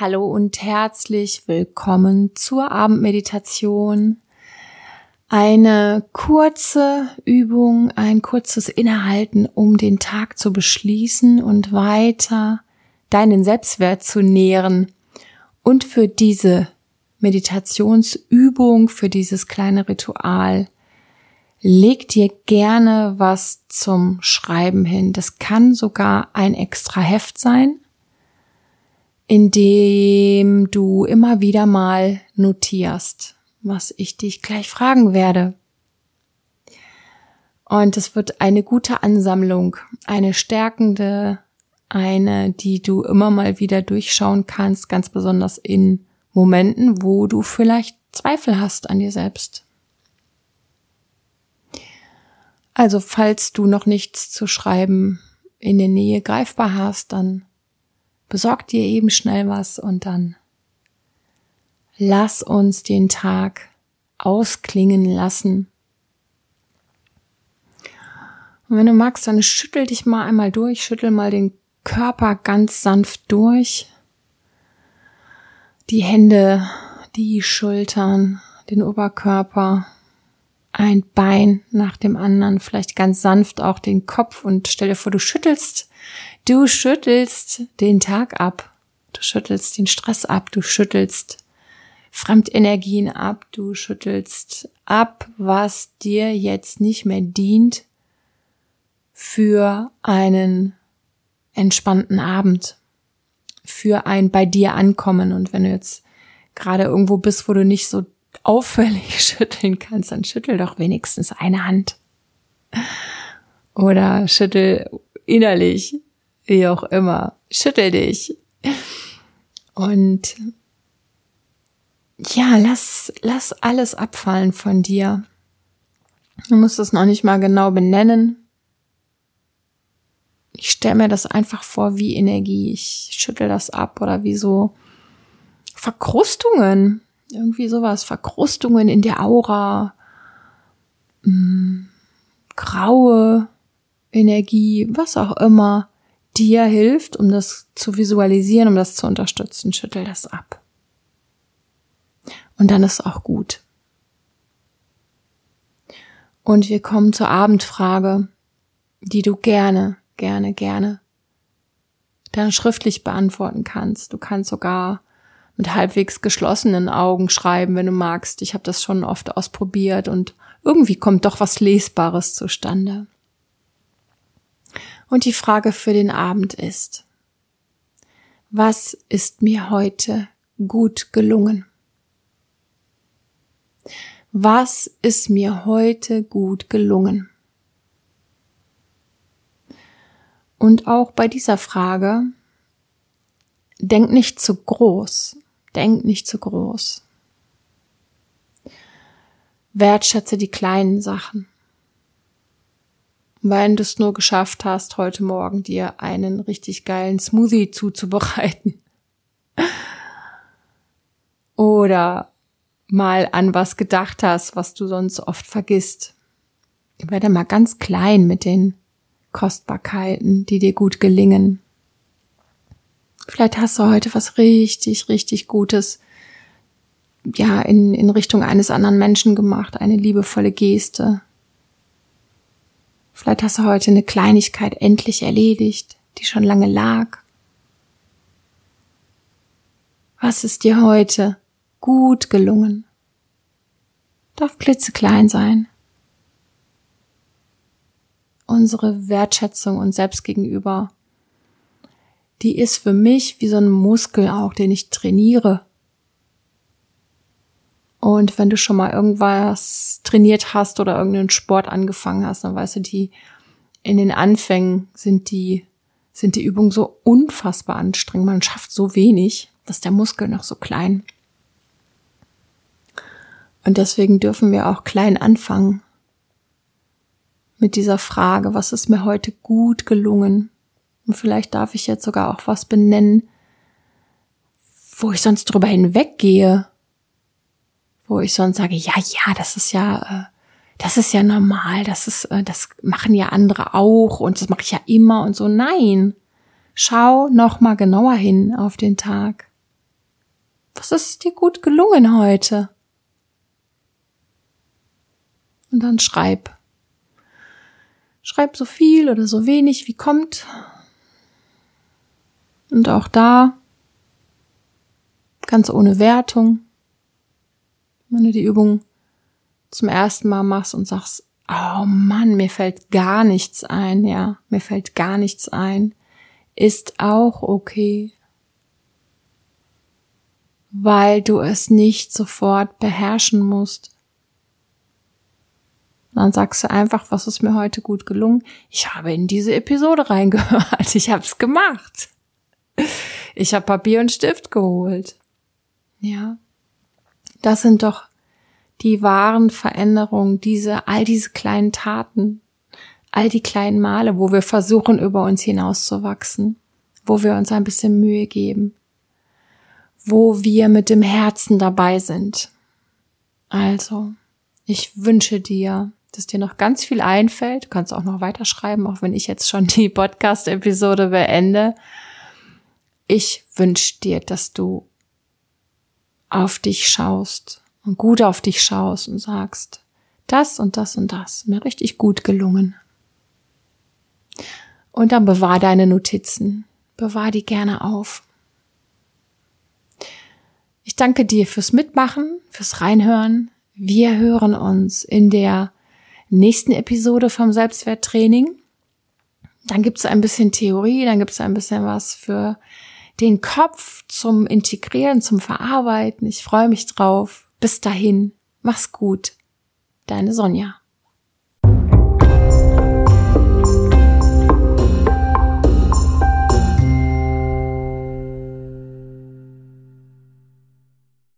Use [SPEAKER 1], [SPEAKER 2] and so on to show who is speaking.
[SPEAKER 1] Hallo und herzlich willkommen zur Abendmeditation. Eine kurze Übung, ein kurzes Innehalten, um den Tag zu beschließen und weiter deinen Selbstwert zu nähren. Und für diese Meditationsübung, für dieses kleine Ritual, leg dir gerne was zum Schreiben hin. Das kann sogar ein extra Heft sein in dem du immer wieder mal notierst, was ich dich gleich fragen werde. Und es wird eine gute Ansammlung, eine stärkende, eine, die du immer mal wieder durchschauen kannst, ganz besonders in Momenten, wo du vielleicht Zweifel hast an dir selbst. Also falls du noch nichts zu schreiben in der Nähe greifbar hast, dann besorg dir eben schnell was und dann lass uns den Tag ausklingen lassen. Und wenn du magst, dann schüttel dich mal einmal durch, schüttel mal den Körper ganz sanft durch. Die Hände, die Schultern, den Oberkörper, ein Bein nach dem anderen, vielleicht ganz sanft auch den Kopf und stell dir vor, du schüttelst Du schüttelst den Tag ab. Du schüttelst den Stress ab. Du schüttelst Fremdenergien ab. Du schüttelst ab, was dir jetzt nicht mehr dient für einen entspannten Abend, für ein bei dir ankommen. Und wenn du jetzt gerade irgendwo bist, wo du nicht so auffällig schütteln kannst, dann schüttel doch wenigstens eine Hand. Oder schüttel innerlich wie auch immer. Schüttel dich. Und ja, lass, lass alles abfallen von dir. Du musst es noch nicht mal genau benennen. Ich stelle mir das einfach vor wie Energie. Ich schüttel das ab oder wie so Verkrustungen. Irgendwie sowas. Verkrustungen in der Aura. Mh, mm, graue Energie, was auch immer dir hilft, um das zu visualisieren, um das zu unterstützen, schüttel das ab. Und dann ist auch gut. Und wir kommen zur Abendfrage, die du gerne, gerne, gerne dann schriftlich beantworten kannst. Du kannst sogar mit halbwegs geschlossenen Augen schreiben, wenn du magst. Ich habe das schon oft ausprobiert und irgendwie kommt doch was Lesbares zustande. Und die Frage für den Abend ist, was ist mir heute gut gelungen? Was ist mir heute gut gelungen? Und auch bei dieser Frage, denk nicht zu groß, denk nicht zu groß. Wertschätze die kleinen Sachen wenn du es nur geschafft hast, heute Morgen dir einen richtig geilen Smoothie zuzubereiten. Oder mal an was gedacht hast, was du sonst oft vergisst. Werde mal ganz klein mit den Kostbarkeiten, die dir gut gelingen. Vielleicht hast du heute was richtig, richtig Gutes, ja, in, in Richtung eines anderen Menschen gemacht, eine liebevolle Geste, Vielleicht hast du heute eine Kleinigkeit endlich erledigt, die schon lange lag. Was ist dir heute gut gelungen? Darf klitzeklein sein. Unsere Wertschätzung uns selbst gegenüber, die ist für mich wie so ein Muskel auch, den ich trainiere. Und wenn du schon mal irgendwas trainiert hast oder irgendeinen Sport angefangen hast, dann weißt du, die in den Anfängen sind die, sind die Übungen so unfassbar anstrengend. Man schafft so wenig, dass der Muskel noch so klein. Und deswegen dürfen wir auch klein anfangen mit dieser Frage, was ist mir heute gut gelungen? Und vielleicht darf ich jetzt sogar auch was benennen, wo ich sonst drüber hinweggehe, wo ich sonst sage, ja, ja, das ist ja, äh, das ist ja normal, das ist, äh, das machen ja andere auch und das mache ich ja immer und so. Nein, schau noch mal genauer hin auf den Tag. Was ist dir gut gelungen heute? Und dann schreib. Schreib so viel oder so wenig wie kommt. Und auch da ganz ohne Wertung. Wenn du die Übung zum ersten Mal machst und sagst, oh Mann, mir fällt gar nichts ein, ja, mir fällt gar nichts ein, ist auch okay, weil du es nicht sofort beherrschen musst. Dann sagst du einfach, was ist mir heute gut gelungen? Ich habe in diese Episode reingehört. Ich habe es gemacht. Ich habe Papier und Stift geholt. Ja. Das sind doch die wahren Veränderungen, diese, all diese kleinen Taten, all die kleinen Male, wo wir versuchen, über uns hinauszuwachsen, wo wir uns ein bisschen Mühe geben, wo wir mit dem Herzen dabei sind. Also, ich wünsche dir, dass dir noch ganz viel einfällt. Du kannst auch noch weiterschreiben, auch wenn ich jetzt schon die Podcast-Episode beende. Ich wünsche dir, dass du auf dich schaust und gut auf dich schaust und sagst, das und das und das, mir richtig gut gelungen. Und dann bewahr deine Notizen, bewahr die gerne auf. Ich danke dir fürs Mitmachen, fürs Reinhören. Wir hören uns in der nächsten Episode vom Selbstwerttraining. Dann gibt es ein bisschen Theorie, dann gibt es ein bisschen was für den Kopf zum Integrieren, zum Verarbeiten. Ich freue mich drauf. Bis dahin, mach's gut. Deine Sonja.